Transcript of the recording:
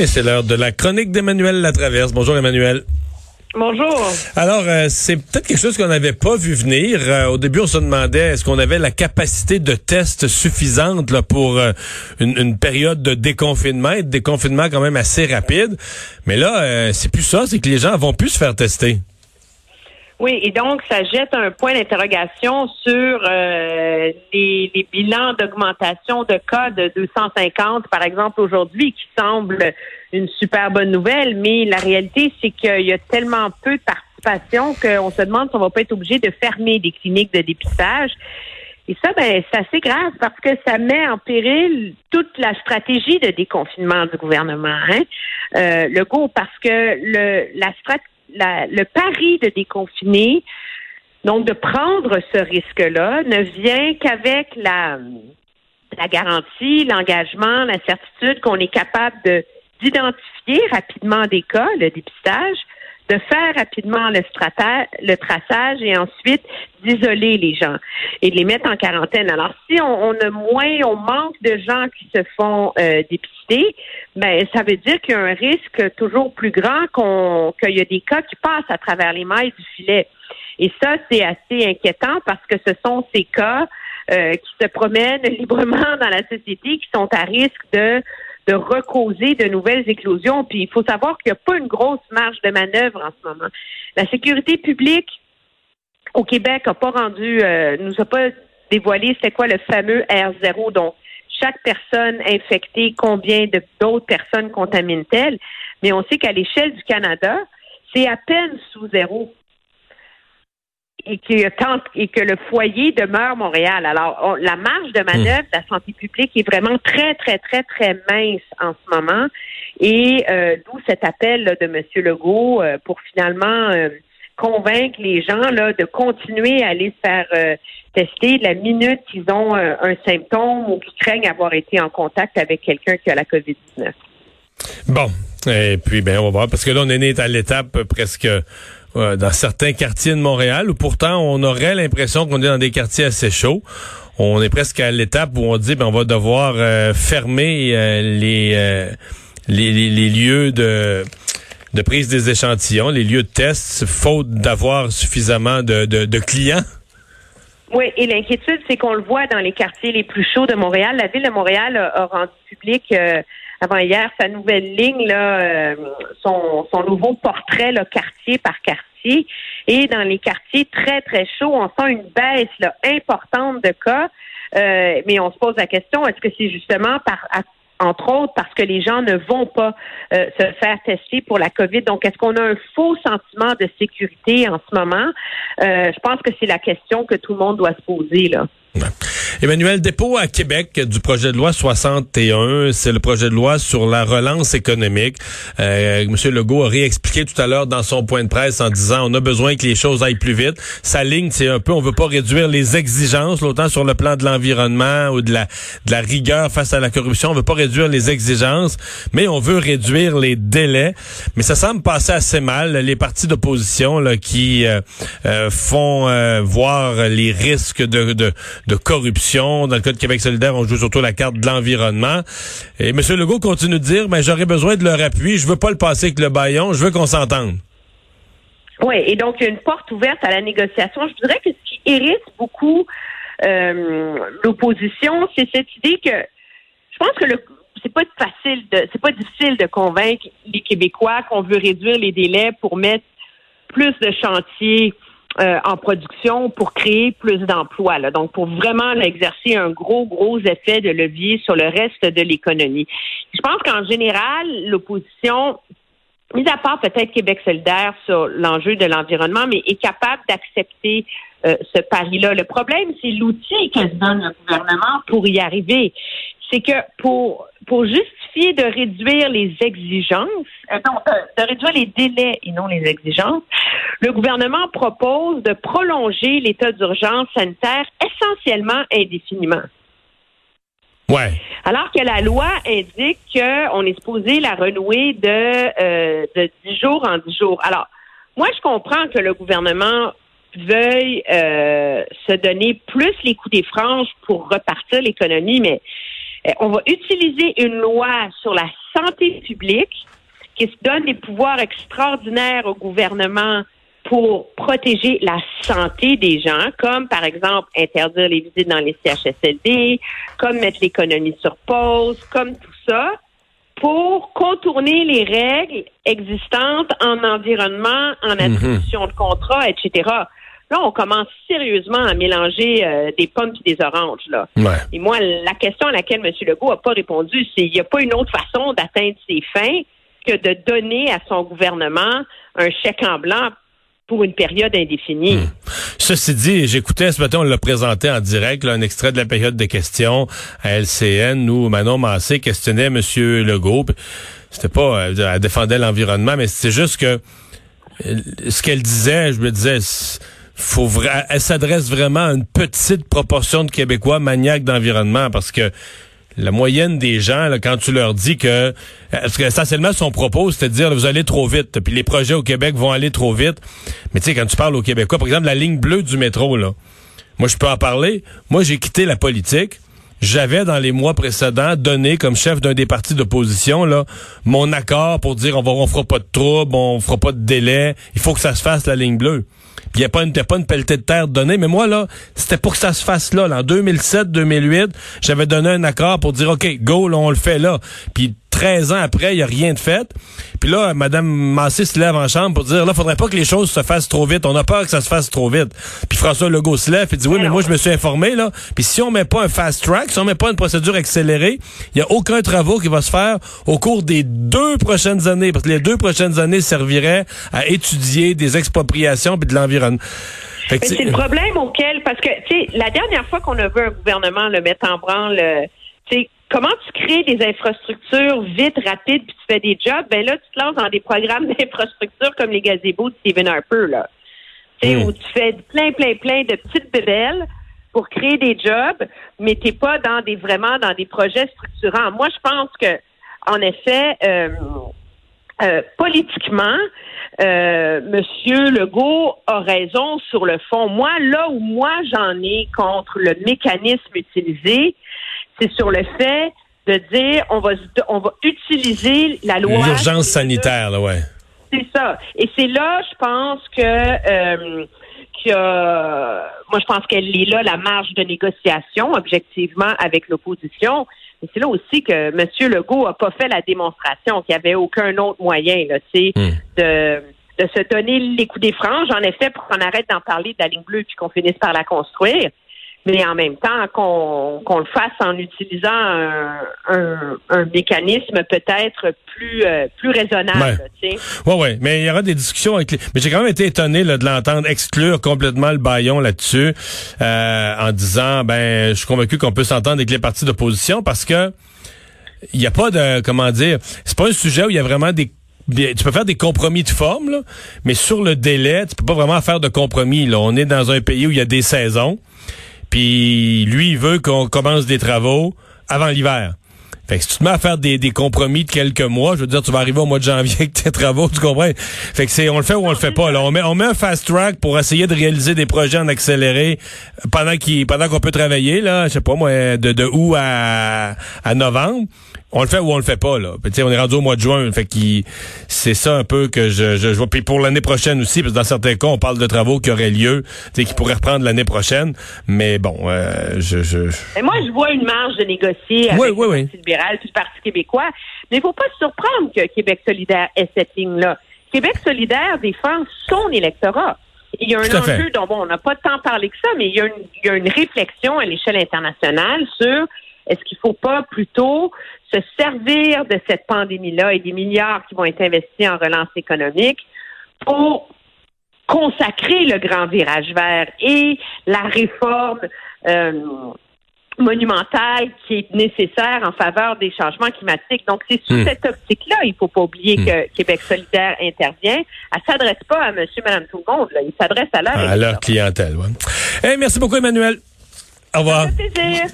Et c'est l'heure de la chronique d'Emmanuel Latraverse. Bonjour Emmanuel. Bonjour. Alors, euh, c'est peut-être quelque chose qu'on n'avait pas vu venir. Euh, au début, on se demandait est-ce qu'on avait la capacité de test suffisante là, pour euh, une, période de déconfinement et de déconfinement quand même assez rapide? Mais là, c'est plus ça, c'est que les gens vont plus se faire tester. Oui, et donc ça jette un point d'interrogation sur euh, les, les, bilans d'augmentation de cas de 250, par exemple, aujourd'hui, qui semble une super bonne nouvelle, mais la réalité, c'est qu'il y a tellement peu de participation qu'on se demande si on va pas être obligé de fermer des cliniques de dépistage. Et ça, ben, c'est assez grave parce que ça met en péril toute la stratégie de déconfinement du gouvernement. Hein? Euh, le go, parce que le, la stratégie le pari de déconfiner, donc de prendre ce risque-là, ne vient qu'avec la, garantie, l'engagement, la certitude qu'on est capable de d'identifier rapidement des cas, le dépistage, de faire rapidement le, le traçage et ensuite d'isoler les gens et de les mettre en quarantaine. Alors, si on, a moins, on manque de gens qui se font euh, dépister, ben ça veut dire qu'il y a un risque toujours plus grand qu'on qu'il y a des cas qui passent à travers les mailles du filet. Et ça, c'est assez inquiétant parce que ce sont ces cas euh, qui se promènent librement dans la société, qui sont à risque de de recauser de nouvelles éclosions. Puis il faut savoir qu'il n'y a pas une grosse marge de manœuvre en ce moment. La sécurité publique au Québec n'a pas rendu, euh, nous a pas dévoilé c'est quoi le fameux R0, donc chaque personne infectée, combien d'autres personnes contaminent-elles? Mais on sait qu'à l'échelle du Canada, c'est à peine sous zéro et que, et que le foyer demeure Montréal. Alors, la marge de manœuvre de la santé publique est vraiment très, très, très, très mince en ce moment. Et euh, d'où cet appel de M. Legault euh, pour finalement euh, convaincre les gens là, de continuer à aller se faire tester la minute qu'ils ont un symptôme ou qu'ils craignent avoir été en contact avec quelqu'un qui a la COVID-19. Bon, et puis ben on va voir parce que là on est né à l'étape presque dans certains quartiers de Montréal où pourtant on aurait l'impression qu'on est dans des quartiers assez chauds. On est presque à l'étape où on dit ben on va devoir euh, fermer euh, euh, les, les, lieux de de prise des échantillons, les lieux de test, faute d'avoir suffisamment de, de, clients. Oui, et l'inquiétude, c'est qu'on le voit dans les quartiers les plus chauds de Montréal. La ville de Montréal a, rendu public avant hier sa nouvelle ligne, là, euh, son, son nouveau portrait là, quartier par quartier. Et dans les quartiers très, très chauds, on sent une baisse là, importante de cas. Euh, mais on se pose la question, est-ce que c'est justement par entre autres parce que les gens ne vont pas euh, se faire tester pour la COVID. Donc, est-ce qu'on a un faux sentiment de sécurité en ce moment? je pense que c'est la question que tout le monde doit se poser. là. Emmanuel, dépôt à Québec du projet de loi 61, c'est le projet de loi sur la relance économique. Euh, Monsieur Legault a réexpliqué tout à l'heure dans son point de presse en disant on a besoin que les choses aillent plus vite. Sa ligne, c'est un peu, on veut pas réduire les exigences, autant sur le plan de l'environnement ou de la, de la rigueur face à la corruption. On veut pas réduire les exigences, mais on veut réduire les délais. Mais ça semble passer assez mal. Les partis d'opposition qui euh, euh, font euh, voir les risques de, de, de corruption. Dans le cas de Québec solidaire, on joue surtout la carte de l'environnement. Et M. Legault continue de dire, mais j'aurais besoin de leur appui. Je veux pas le passer avec le baillon. Je veux qu'on s'entende. Oui, et donc il y a une porte ouverte à la négociation. Je dirais que ce qui hérite beaucoup euh, l'opposition, c'est cette idée que je pense que le c'est pas facile de c'est pas difficile de convaincre les Québécois qu'on veut réduire les délais pour mettre plus de chantiers euh, en production pour créer plus d'emplois. Donc, pour vraiment exercer un gros, gros effet de levier sur le reste de l'économie. Je pense qu'en général, l'opposition, mis à part peut-être Québec solidaire sur l'enjeu de l'environnement, mais est capable d'accepter euh, ce pari-là. Le problème, c'est l'outil que se donne le gouvernement pour y arriver. C'est que pour, pour justifier de réduire les exigences, euh, non, de réduire les délais et non les exigences, le gouvernement propose de prolonger l'état d'urgence sanitaire essentiellement indéfiniment. Ouais. Alors que la loi indique qu'on est supposé la renouer de, euh, de 10 jours en 10 jours. Alors, moi, je comprends que le gouvernement veuille euh, se donner plus les coups des franges pour repartir l'économie, mais Euh, on va utiliser une loi sur la santé publique qui se donne des pouvoirs extraordinaires au gouvernement pour protéger la santé des gens, comme par exemple interdire les visites dans les CHSLD, comme mettre l'économie sur pause, comme tout ça, pour contourner les règles existantes en environnement, en mhm. attribution de contrat, etc. Là, on commence sérieusement à mélanger euh, des pommes et des oranges. Là. Et moi, la question à laquelle M. Legault n'a pas répondu, c'est il n'y a pas une autre façon d'atteindre ses fins que de donner à son gouvernement un chèque en blanc pour une période indéfinie. Hmm. Ceci dit, j'écoutais ce matin, on l'a présenté en direct, un extrait de la période de questions à LCN où Manon Massé questionnait M. Legault. C'était pas, euh, elle défendait l'environnement, mais c'est juste que euh, ce qu'elle disait, je me disais, faut elle s'adresse vraiment à une petite proportion de Québécois maniaques d'environnement parce que la moyenne des gens, là, quand tu leur dis que, parce que essentiellement son propos, c'est de dire vous allez trop vite, puis les projets au Québec vont aller trop vite. Mais tu sais, quand tu parles aux Québécois, par exemple, la ligne bleue du métro, là, moi je peux en parler. Moi, j'ai quitté la politique. J'avais dans les mois précédents donné comme chef d'un des partis d'opposition là mon accord pour dire on va on fera pas de trouble, on fera pas de délai, il faut que ça se fasse la ligne bleue. Il n'y a pas une, pas une pelletée de terre donnée. Mais moi, là, c'était pour que ça se fasse là. En 2007-2008, j'avais donné un accord pour dire, OK, go, là, on le fait là. Puis 13 ans après, il n'y a rien de fait. Puis là, Mme Massé se lève en chambre pour dire, là, faudrait pas que les choses se fassent trop vite. On a peur que ça se fasse trop vite. Puis François Legault se lève et dit, oui, mais moi, je me suis informé, là. Puis si on met pas un fast track, si on met pas une procédure accélérée, il n'y a aucun travaux qui va se faire au cours des deux prochaines années. Parce que les deux prochaines années serviraient à étudier des expropriations puis de l'environnement. C'est le problème auquel, parce que, tu sais, la dernière fois qu'on a vu un gouvernement le mettre en branle, euh, tu sais, comment tu crées des infrastructures vite, rapides, puis tu fais des jobs, ben là, tu te lances dans des programmes d'infrastructures comme les gazebos de Stephen Harper, là. Tu sais, hmm. où tu fais plein, plein, plein de petites bébelles pour créer des jobs, mais t'es pas dans des vraiment dans des projets structurants. Moi, je pense que, en effet, euh, euh, politiquement, euh, Monsieur Legault a raison sur le fond. Moi, là où moi j'en ai contre le mécanisme utilisé, c'est sur le fait de dire on va on va utiliser la loi. L'urgence sanitaire, là, ouais. C'est ça. Et c'est là, je pense que euh, que moi je pense qu'elle est là la marge de négociation objectivement avec l'opposition. Mais c'est là aussi que M. Legault a pas fait la démonstration qu'il n'y avait aucun autre moyen, là, tu sais, hmm. de de se donner les coups des franges, en effet, pour qu'on arrête d'en parler de la ligne bleue puis qu'on finisse par la construire mais en même temps qu'on le fasse en utilisant un, mécanisme peut-être plus euh, plus raisonnable. Oui, ouais, ouais, mais il y aura des discussions avec les... Mais j'ai quand même été étonné de l'entendre exclure complètement le baillon là-dessus euh, en disant ben je suis convaincu qu'on peut s'entendre avec les partis d'opposition parce que il n'y a pas de comment dire c'est pas un sujet où il y a vraiment des tu peux faire des compromis de forme, là, mais sur le délai, tu peux pas vraiment faire de compromis. Là. On est dans un pays où il y a des saisons. Puis lui, il veut qu'on commence des travaux avant l'hiver. Fait que si tu te mets à faire des, compromis de quelques mois, je veux dire, tu vas arriver au mois de janvier avec tes travaux, tu comprends? Fait que c'est, on le fait ou on le fait pas, là. On met, on met un fast track pour essayer de réaliser des projets en accéléré pendant qu'il, pendant qu'on peut travailler, là, je sais pas, moi, de, de août à, à novembre on le fait ou on le fait pas là. Puis, on est rendu au mois de juin, fait que c'est ça un peu que je, je, vois. Puis pour l'année prochaine aussi, parce que dans certains cas, on parle de travaux qui auraient lieu, qui pourraient reprendre l'année prochaine. Mais bon, euh, je, je, moi, je vois une marge de négocier avec le Parti libéral puis le Parti québécois. Mais il faut pas se surprendre que Québec solidaire ait cette ligne-là. Québec solidaire défend son électorat. Il y a un enjeu dont bon, on n'a pas tant parlé que ça, mais il y a une, il y a une réflexion à l'échelle internationale sur est-ce qu'il ne faut pas plutôt se servir de cette pandémie-là et des milliards qui vont être investis en relance économique pour consacrer le grand virage vert et la réforme euh, monumentale qui est nécessaire en faveur des changements climatiques. Donc, c'est sous hmm. cette optique-là, il ne faut pas oublier hmm. que Québec solidaire intervient. Elle ne s'adresse pas à monsieur, madame, tout le monde. Là. Il s'adresse à leur... À leur clientèle, oui. merci beaucoup, Emmanuel. Au revoir.